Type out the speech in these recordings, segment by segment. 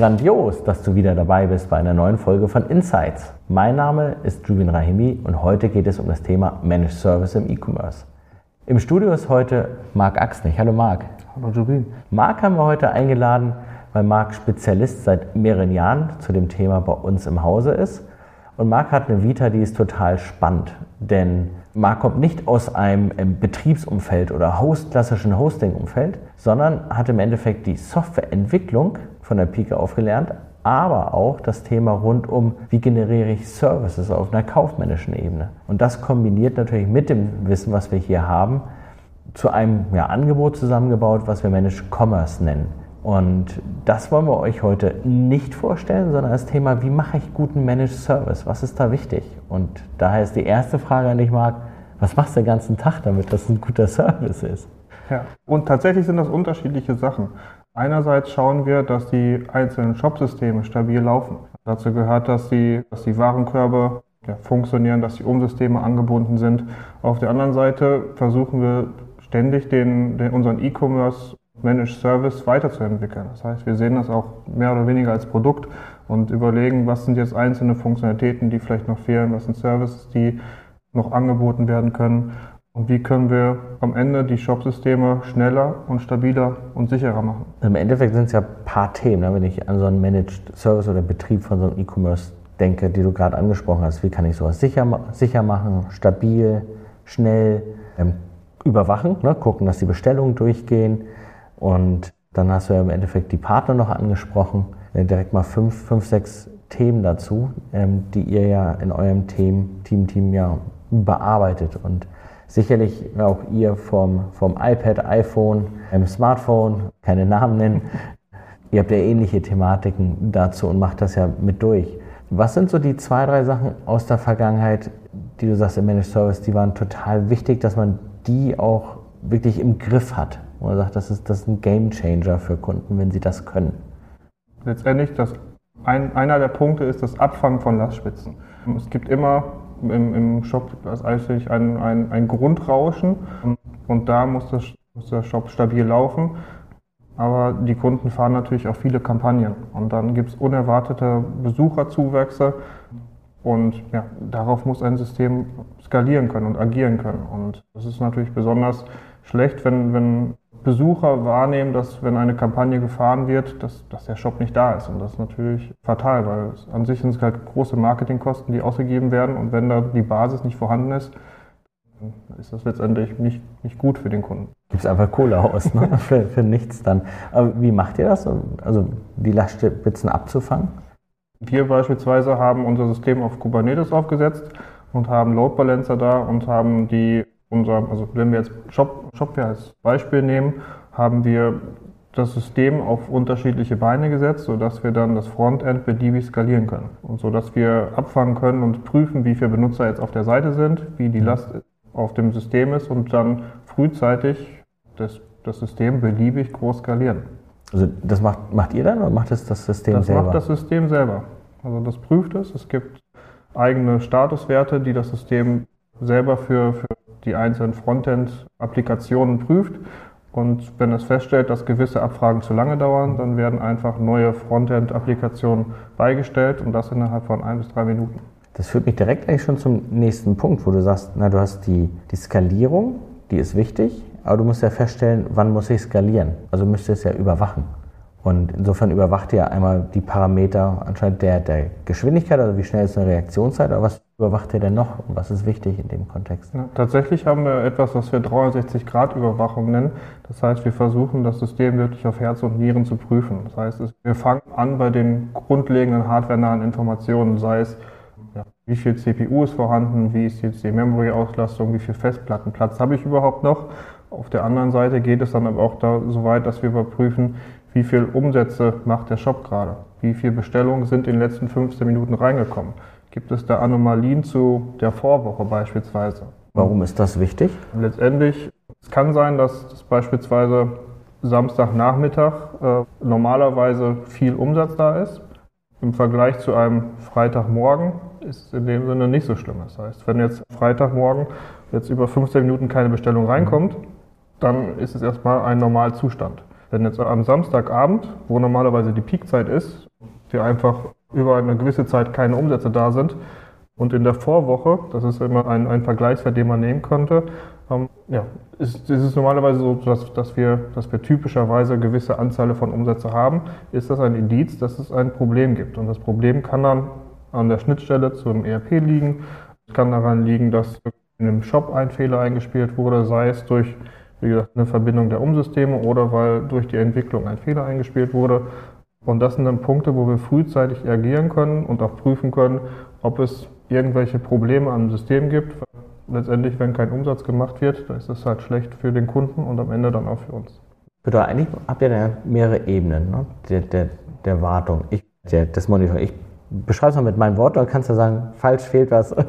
Grandios, dass du wieder dabei bist bei einer neuen Folge von Insights. Mein Name ist Jubin Rahimi und heute geht es um das Thema Managed Service im E-Commerce. Im Studio ist heute Marc Axnich. Hallo Marc. Hallo Jubin. Marc haben wir heute eingeladen, weil Marc Spezialist seit mehreren Jahren zu dem Thema bei uns im Hause ist. Und Marc hat eine Vita, die ist total spannend, denn Marc kommt nicht aus einem ähm, Betriebsumfeld oder Host, klassischen Hosting-Umfeld, sondern hat im Endeffekt die Softwareentwicklung von der Pike aufgelernt, aber auch das Thema rund um, wie generiere ich Services auf einer kaufmännischen Ebene. Und das kombiniert natürlich mit dem Wissen, was wir hier haben, zu einem ja, Angebot zusammengebaut, was wir Managed Commerce nennen. Und das wollen wir euch heute nicht vorstellen, sondern das Thema, wie mache ich guten Managed Service? Was ist da wichtig? Und daher ist die erste Frage an dich, Marc, was machst du den ganzen Tag, damit das ein guter Service ist? Ja, und tatsächlich sind das unterschiedliche Sachen. Einerseits schauen wir, dass die einzelnen Shopsysteme stabil laufen. Dazu gehört, dass die, dass die Warenkörbe ja, funktionieren, dass die Umsysteme angebunden sind. Auf der anderen Seite versuchen wir ständig den, den unseren E-Commerce Managed Service weiterzuentwickeln. Das heißt, wir sehen das auch mehr oder weniger als Produkt und überlegen, was sind jetzt einzelne Funktionalitäten, die vielleicht noch fehlen, was sind Services, die noch angeboten werden können und wie können wir am Ende die Shop-Systeme schneller und stabiler und sicherer machen. Im Endeffekt sind es ja ein paar Themen, ne? wenn ich an so einen Managed Service oder Betrieb von so einem E-Commerce denke, die du gerade angesprochen hast. Wie kann ich sowas sicher, sicher machen, stabil, schnell, ähm, überwachen, ne? gucken, dass die Bestellungen durchgehen und dann hast du ja im Endeffekt die Partner noch angesprochen. Äh, direkt mal fünf, fünf, sechs Themen dazu, ähm, die ihr ja in eurem Team, Team, Team ja bearbeitet. Und sicherlich auch ihr vom, vom iPad, iPhone, einem Smartphone, keine Namen nennen. ihr habt ja ähnliche Thematiken dazu und macht das ja mit durch. Was sind so die zwei, drei Sachen aus der Vergangenheit, die du sagst im Managed Service, die waren total wichtig, dass man die auch wirklich im Griff hat? wo er sagt, das ist, das ist ein Game Changer für Kunden, wenn sie das können. Letztendlich, das ein, einer der Punkte ist das Abfangen von Lastspitzen. Es gibt immer im, im Shop eigentlich ein, ein, ein Grundrauschen und da muss, das, muss der Shop stabil laufen. Aber die Kunden fahren natürlich auch viele Kampagnen und dann gibt es unerwartete Besucherzuwächse und ja, darauf muss ein System skalieren können und agieren können. Und das ist natürlich besonders schlecht, wenn, wenn Besucher wahrnehmen, dass wenn eine Kampagne gefahren wird, dass, dass der Shop nicht da ist. Und das ist natürlich fatal, weil an sich sind es halt große Marketingkosten, die ausgegeben werden. Und wenn da die Basis nicht vorhanden ist, dann ist das letztendlich nicht, nicht gut für den Kunden. Gibt es einfach Kohle aus, ne? für, für nichts dann. Aber wie macht ihr das, also die Lastspitzen abzufangen? Wir beispielsweise haben unser System auf Kubernetes aufgesetzt und haben Load Balancer da und haben die unser, also wenn wir jetzt Shop, Shopware als Beispiel nehmen, haben wir das System auf unterschiedliche Beine gesetzt, sodass wir dann das Frontend beliebig skalieren können. Und so dass wir abfangen können und prüfen, wie viele Benutzer jetzt auf der Seite sind, wie die Last auf dem System ist und dann frühzeitig das, das System beliebig groß skalieren. Also das macht, macht ihr dann oder macht es das System das selber? Das macht das System selber. Also das prüft es. Es gibt eigene Statuswerte, die das System selber für, für die einzelnen Frontend-Applikationen prüft. Und wenn es feststellt, dass gewisse Abfragen zu lange dauern, dann werden einfach neue Frontend-Applikationen beigestellt und das innerhalb von ein bis drei Minuten. Das führt mich direkt eigentlich schon zum nächsten Punkt, wo du sagst, na, du hast die, die Skalierung, die ist wichtig, aber du musst ja feststellen, wann muss ich skalieren. Also müsstest du es ja überwachen. Und insofern überwacht ihr einmal die Parameter anscheinend der, der Geschwindigkeit, also wie schnell ist eine Reaktionszeit, aber was überwacht ihr denn noch und was ist wichtig in dem Kontext? Ja, tatsächlich haben wir etwas, was wir 360-Grad-Überwachung nennen. Das heißt, wir versuchen, das System wirklich auf Herz und Nieren zu prüfen. Das heißt, wir fangen an bei den grundlegenden hardwarenahen Informationen, sei es ja, wie viel CPU ist vorhanden, wie ist jetzt die Memory-Auslastung, wie viel Festplattenplatz habe ich überhaupt noch. Auf der anderen Seite geht es dann aber auch da so weit, dass wir überprüfen, wie viel Umsätze macht der Shop gerade? Wie viele Bestellungen sind in den letzten 15 Minuten reingekommen? Gibt es da Anomalien zu der Vorwoche beispielsweise? Warum ist das wichtig? Letztendlich, es kann sein, dass das beispielsweise Samstagnachmittag äh, normalerweise viel Umsatz da ist. Im Vergleich zu einem Freitagmorgen ist es in dem Sinne nicht so schlimm. Das heißt, wenn jetzt Freitagmorgen jetzt über 15 Minuten keine Bestellung reinkommt, dann ist es erstmal ein Normalzustand. Wenn jetzt am Samstagabend, wo normalerweise die Peakzeit ist, die einfach über eine gewisse Zeit keine Umsätze da sind. Und in der Vorwoche, das ist immer ein, ein Vergleichswert, den man nehmen könnte, ähm, ja, ist, ist es normalerweise so, dass, dass, wir, dass wir typischerweise gewisse Anzahl von Umsätze haben, ist das ein Indiz, dass es ein Problem gibt. Und das Problem kann dann an der Schnittstelle zum ERP liegen. Es kann daran liegen, dass in einem Shop ein Fehler eingespielt wurde, sei es durch wie gesagt, eine Verbindung der Umsysteme oder weil durch die Entwicklung ein Fehler eingespielt wurde. Und das sind dann Punkte, wo wir frühzeitig reagieren können und auch prüfen können, ob es irgendwelche Probleme am System gibt. Letztendlich, wenn kein Umsatz gemacht wird, dann ist das halt schlecht für den Kunden und am Ende dann auch für uns. Bedeutet, eigentlich habt ihr da mehrere Ebenen ne? der, der, der Wartung, ich, der, des Monitoring. Ich beschreibe es mal mit meinem Wort, dann kannst du sagen, falsch fehlt was.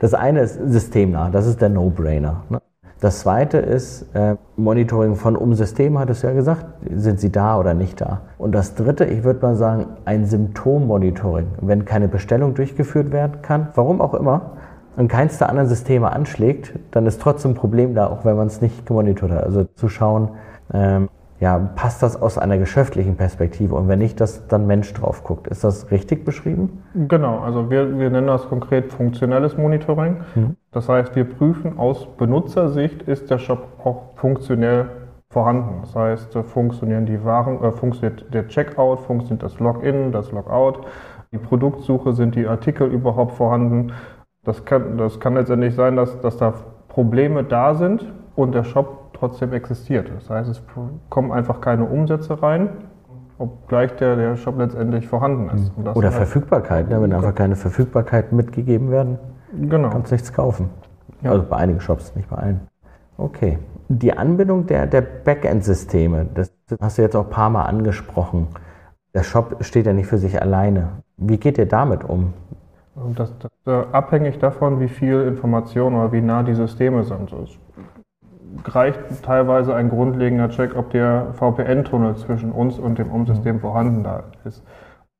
Das eine ist systemnah, das ist der No-Brainer. Ne? Das zweite ist äh, Monitoring von Umsystemen, hattest du ja gesagt. Sind sie da oder nicht da? Und das dritte, ich würde mal sagen, ein Symptommonitoring. Wenn keine Bestellung durchgeführt werden kann, warum auch immer, und keins der anderen Systeme anschlägt, dann ist trotzdem ein Problem da, auch wenn man es nicht gemonitort hat. Also zu schauen, ähm, ja, passt das aus einer geschäftlichen Perspektive und wenn nicht, dass dann Mensch drauf guckt. Ist das richtig beschrieben? Genau, also wir, wir nennen das konkret funktionelles Monitoring. Mhm. Das heißt, wir prüfen aus Benutzersicht, ist der Shop auch funktionell vorhanden. Das heißt, funktionieren die Waren, äh, funktioniert der Checkout, funktioniert das Login, das Logout, die Produktsuche, sind die Artikel überhaupt vorhanden. Das kann, das kann letztendlich sein, dass, dass da Probleme da sind und der Shop trotzdem existiert. Das heißt, es kommen einfach keine Umsätze rein, obgleich der, der Shop letztendlich vorhanden ist. Oder Verfügbarkeit, ne? wenn einfach keine Verfügbarkeit mitgegeben werden, genau. kannst du nichts kaufen. Ja. Also bei einigen Shops, nicht bei allen. Okay. Die Anbindung der, der Backend-Systeme, das hast du jetzt auch ein paar Mal angesprochen. Der Shop steht ja nicht für sich alleine. Wie geht ihr damit um? Das, das äh, abhängig davon, wie viel Information oder wie nah die Systeme sind reicht teilweise ein grundlegender Check, ob der VPN-Tunnel zwischen uns und dem Umsystem mhm. vorhanden da ist.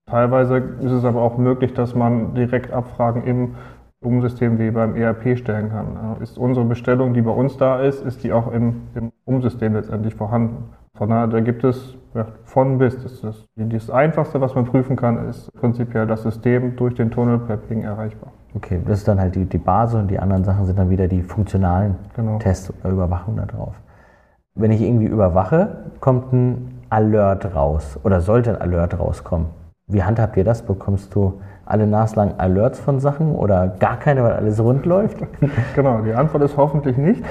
Teilweise ist es aber auch möglich, dass man direkt Abfragen im Umsystem wie beim ERP stellen kann. Ist unsere Bestellung, die bei uns da ist, ist die auch im, im Umsystem letztendlich vorhanden? Von daher, da gibt es ja, von bis. Das, das, das Einfachste, was man prüfen kann, ist prinzipiell das System durch den Tunnel per Ping erreichbar. Okay, das ist dann halt die, die Basis und die anderen Sachen sind dann wieder die funktionalen genau. Tests oder Überwachung da drauf. Wenn ich irgendwie überwache, kommt ein Alert raus oder sollte ein Alert rauskommen. Wie handhabt ihr das? Bekommst du alle naslang Alerts von Sachen oder gar keine, weil alles rund läuft? genau, die Antwort ist hoffentlich nicht.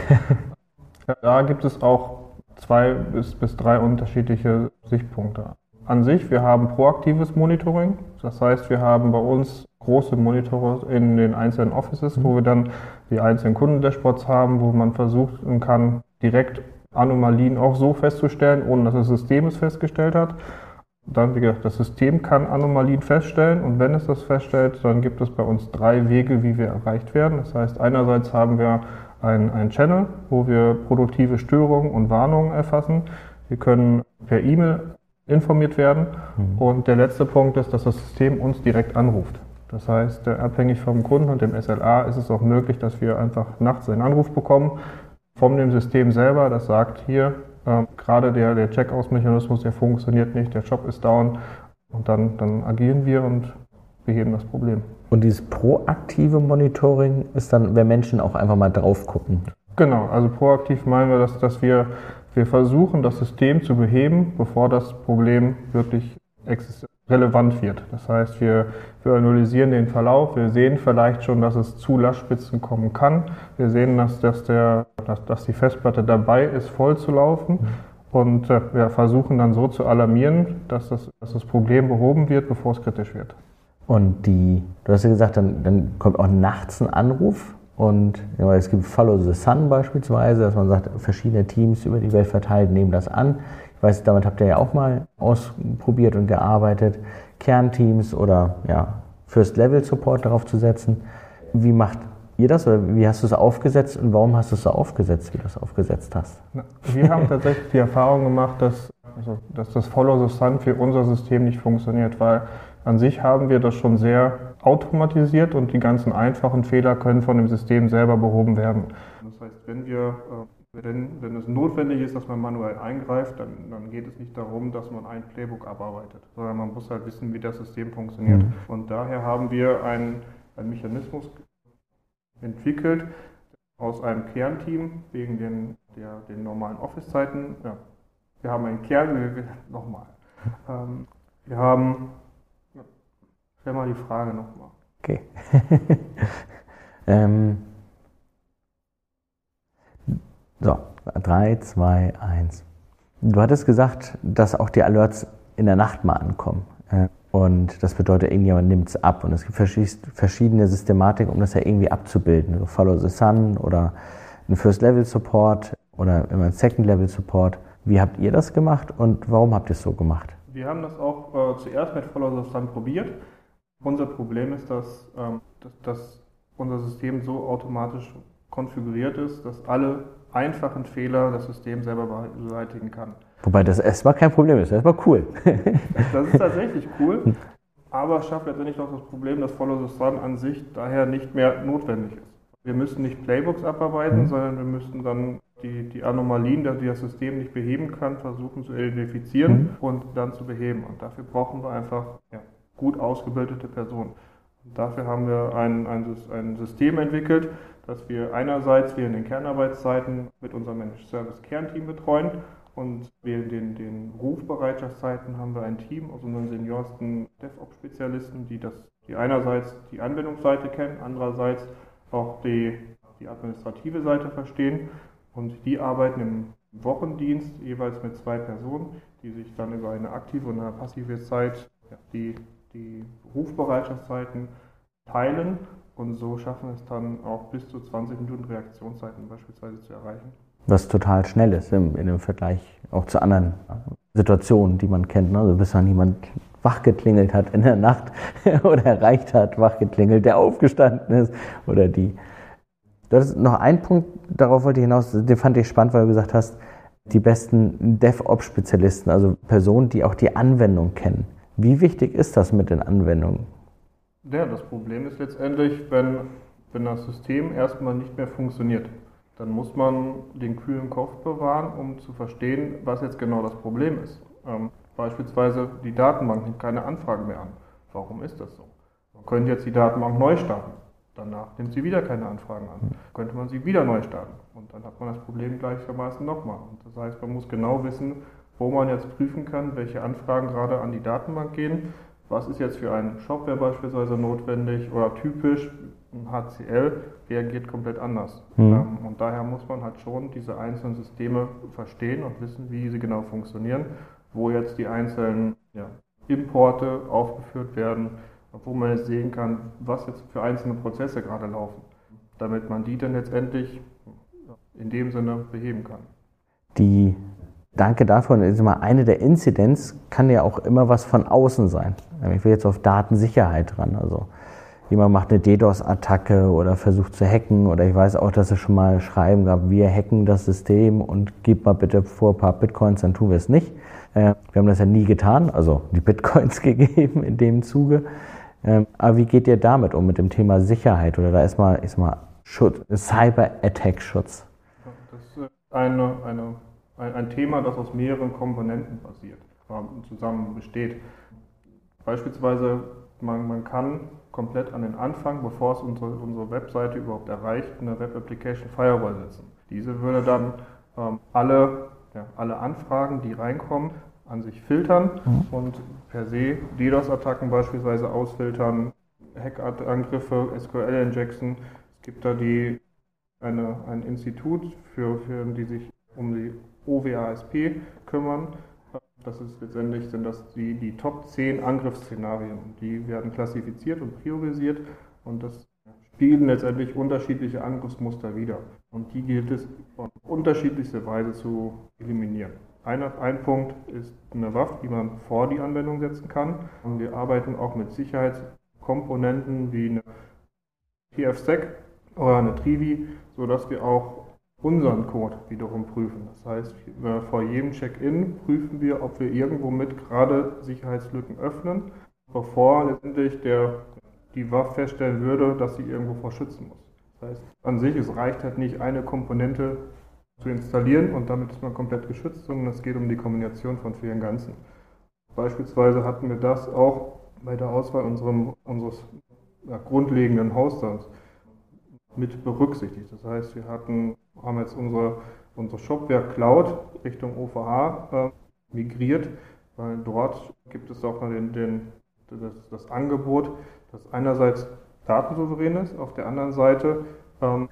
da gibt es auch zwei bis, bis drei unterschiedliche Sichtpunkte. An sich, wir haben proaktives Monitoring. Das heißt, wir haben bei uns große Monitore in den einzelnen Offices, wo wir dann die einzelnen Kundendashboards haben, wo man versuchen kann, direkt Anomalien auch so festzustellen, ohne dass das System es festgestellt hat. Dann, wie gesagt, das System kann Anomalien feststellen und wenn es das feststellt, dann gibt es bei uns drei Wege, wie wir erreicht werden. Das heißt, einerseits haben wir einen Channel, wo wir produktive Störungen und Warnungen erfassen. Wir können per E-Mail informiert werden. Mhm. Und der letzte Punkt ist, dass das System uns direkt anruft. Das heißt, äh, abhängig vom Kunden und dem SLA ist es auch möglich, dass wir einfach nachts einen Anruf bekommen von dem System selber, das sagt hier, äh, gerade der, der Check-Aus-Mechanismus, der funktioniert nicht, der Job ist down und dann, dann agieren wir und beheben das Problem. Und dieses proaktive Monitoring ist dann, wenn Menschen auch einfach mal drauf gucken. Genau, also proaktiv meinen wir, dass, dass wir, wir versuchen, das System zu beheben, bevor das Problem wirklich relevant wird. Das heißt, wir, wir analysieren den Verlauf, wir sehen vielleicht schon, dass es zu Lastspitzen kommen kann. Wir sehen, dass, dass, der, dass, dass die Festplatte dabei ist, voll zu laufen. Mhm. Und äh, wir versuchen dann so zu alarmieren, dass das, dass das Problem behoben wird, bevor es kritisch wird. Und die, du hast ja gesagt, dann, dann kommt auch nachts ein Anruf und ja, es gibt Follow the Sun beispielsweise, dass man sagt, verschiedene Teams über die Welt verteilt nehmen das an. Ich weiß, damit habt ihr ja auch mal ausprobiert und gearbeitet, Kernteams oder ja, First-Level-Support darauf zu setzen. Wie macht ihr das oder wie hast du es aufgesetzt und warum hast du es so aufgesetzt, wie du es aufgesetzt hast? Wir haben tatsächlich die Erfahrung gemacht, dass, also, dass das Follow the Sun für unser System nicht funktioniert, weil an sich haben wir das schon sehr automatisiert und die ganzen einfachen Fehler können von dem System selber behoben werden. Das heißt, wenn wir äh, Wenn, wenn es notwendig ist, dass man manuell eingreift, dann, dann geht es nicht darum, dass man ein Playbook abarbeitet, sondern man muss halt wissen, wie das System funktioniert. Mhm. Und daher haben wir einen, einen Mechanismus entwickelt aus einem Kernteam wegen den, der, den normalen Office-Zeiten. Ja, wir haben einen Kern, nochmal. Ähm, wir haben, stell mal die Frage nochmal. Okay. ähm, so, 3, 2, 1. Du hattest gesagt, dass auch die Alerts in der Nacht mal ankommen. Äh, und das bedeutet, irgendjemand nimmt es ab. Und es gibt verschiedene Systematiken, um das ja irgendwie abzubilden. Also Follow the Sun oder ein First-Level-Support oder immer ein Second-Level-Support. Wie habt ihr das gemacht und warum habt ihr es so gemacht? Wir haben das auch äh, zuerst mit Follow the Sun probiert. Unser Problem ist, dass, ähm, dass, dass unser System so automatisch konfiguriert ist, dass alle einfachen Fehler das System selber beseitigen kann. Wobei das erstmal kein Problem ist, erstmal cool. das ist tatsächlich cool, aber schafft letztendlich noch das Problem, dass Follow the Sun an sich daher nicht mehr notwendig ist. Wir müssen nicht Playbooks abarbeiten, mhm. sondern wir müssen dann die, die Anomalien, die das System nicht beheben kann, versuchen zu identifizieren mhm. und dann zu beheben. Und dafür brauchen wir einfach ja, gut ausgebildete Personen. Und dafür haben wir ein, ein, ein System entwickelt, dass wir einerseits während den Kernarbeitszeiten mit unserem Managed Service Kernteam betreuen und während den, den Rufbereitschaftszeiten haben wir ein Team aus unseren seniorsten DevOps-Spezialisten, die, das, die einerseits die Anwendungsseite kennen, andererseits auch die, die administrative Seite verstehen. Und die arbeiten im Wochendienst jeweils mit zwei Personen, die sich dann über eine aktive und eine passive Zeit ja, die, die Rufbereitschaftszeiten teilen und so schaffen es dann auch bis zu 20 Minuten Reaktionszeiten beispielsweise zu erreichen. Was total schnell ist im, in dem Vergleich auch zu anderen Situationen, die man kennt. Ne? Also bis dann jemand wachgeklingelt hat in der Nacht oder erreicht hat, wachgeklingelt, der aufgestanden ist oder die. Du hast noch einen Punkt, darauf wollte ich hinaus, den fand ich spannend, weil du gesagt hast, die besten DevOps-Spezialisten, also Personen, die auch die Anwendung kennen. Wie wichtig ist das mit den Anwendungen? Ja, das Problem ist letztendlich, wenn, wenn das System erstmal nicht mehr funktioniert, dann muss man den kühlen Kopf bewahren, um zu verstehen, was jetzt genau das Problem ist. Ähm, beispielsweise die Datenbank nimmt keine Anfragen mehr an. Warum ist das so? Man könnte jetzt die Datenbank neu starten. Danach nimmt sie wieder keine Anfragen an. Könnte man sie wieder neu starten. Und dann hat man das Problem gleichermaßen nochmal. Und das heißt, man muss genau wissen, wo man jetzt prüfen kann, welche Anfragen gerade an die Datenbank gehen was ist jetzt für einen Shopware beispielsweise notwendig oder typisch, ein HCL reagiert komplett anders. Mhm. Ähm, und daher muss man halt schon diese einzelnen Systeme verstehen und wissen, wie sie genau funktionieren, wo jetzt die einzelnen ja, Importe aufgeführt werden, wo man jetzt sehen kann, was jetzt für einzelne Prozesse gerade laufen, damit man die dann letztendlich in dem Sinne beheben kann. Die Danke. Und ist immer eine der Inzidenz kann ja auch immer was von außen sein. Ich will jetzt auf Datensicherheit dran. Also jemand macht eine DDoS-Attacke oder versucht zu hacken oder ich weiß auch, dass es schon mal Schreiben gab, wir hacken das System und gib mal bitte vor ein paar Bitcoins, dann tun wir es nicht. Äh, wir haben das ja nie getan, also die Bitcoins gegeben in dem Zuge. Ähm, aber wie geht ihr damit um, mit dem Thema Sicherheit oder da ist mal, ist mal Schutz, Cyber-Attack-Schutz? Das ist eine, eine ein, Thema, das aus mehreren Komponenten basiert, zusammen besteht. Beispielsweise, man, man kann komplett an den Anfang, bevor es unsere, unsere Webseite überhaupt erreicht, eine Web Application Firewall setzen. Diese würde dann ähm, alle, ja, alle Anfragen, die reinkommen, an sich filtern mhm. und per se DDoS-Attacken beispielsweise ausfiltern, Hackangriffe, SQL-Injection. Es gibt da die, eine, ein Institut, für, für die sich um die OWASP kümmern. Das ist letztendlich sind das die, die Top 10 Angriffsszenarien. Die werden klassifiziert und priorisiert und das spiegeln letztendlich unterschiedliche Angriffsmuster wider. Und die gilt es auf unterschiedlichste Weise zu eliminieren. Ein, ein Punkt ist eine Waffe, die man vor die Anwendung setzen kann. Und wir arbeiten auch mit Sicherheitskomponenten wie eine TFSEC oder eine Trivi, sodass wir auch unseren Code wiederum prüfen. Das heißt, vor jedem Check-in prüfen wir, ob wir irgendwo mit gerade Sicherheitslücken öffnen, bevor letztendlich der, die WAF feststellen würde, dass sie irgendwo vor schützen muss. Das heißt, an sich, es reicht halt nicht eine Komponente zu installieren und damit ist man komplett geschützt, sondern es geht um die Kombination von vielen Ganzen. Beispielsweise hatten wir das auch bei der Auswahl unserem, unseres ja, grundlegenden Hosters mit berücksichtigt. Das heißt, wir hatten, haben jetzt unsere, unsere Shopware Cloud Richtung OVH äh, migriert, weil dort gibt es auch den, den, das, das Angebot, das einerseits datensouverän ist, auf der anderen Seite ähm,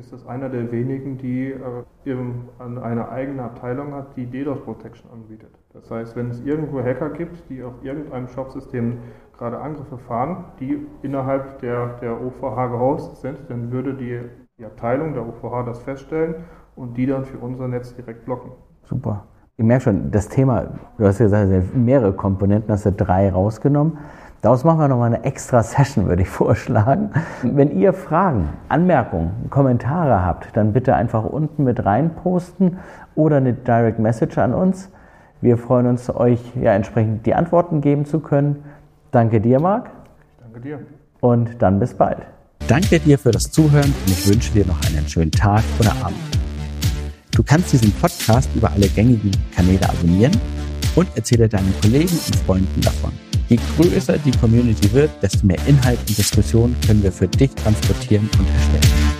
ist es einer der wenigen, die äh, eine eigene Abteilung hat, die DDoS Protection anbietet. Das heißt, wenn es irgendwo Hacker gibt, die auf irgendeinem Shopsystem gerade Angriffe fahren, die innerhalb der, der OVH gehostet sind, dann würde die, die Abteilung der OVH das feststellen und die dann für unser Netz direkt blocken. Super. Ich merke schon, das Thema, du hast ja gesagt, mehrere Komponenten, hast du drei rausgenommen. Daraus machen wir nochmal eine extra Session, würde ich vorschlagen. Wenn ihr Fragen, Anmerkungen, Kommentare habt, dann bitte einfach unten mit rein posten oder eine Direct Message an uns. Wir freuen uns, euch ja entsprechend die Antworten geben zu können. Danke dir, Marc. Danke dir. Und dann bis bald. Danke dir für das Zuhören und ich wünsche dir noch einen schönen Tag oder Abend. Du kannst diesen Podcast über alle gängigen Kanäle abonnieren und erzähle deinen Kollegen und Freunden davon. Je größer die Community wird, desto mehr Inhalt und Diskussion können wir für dich transportieren und erstellen.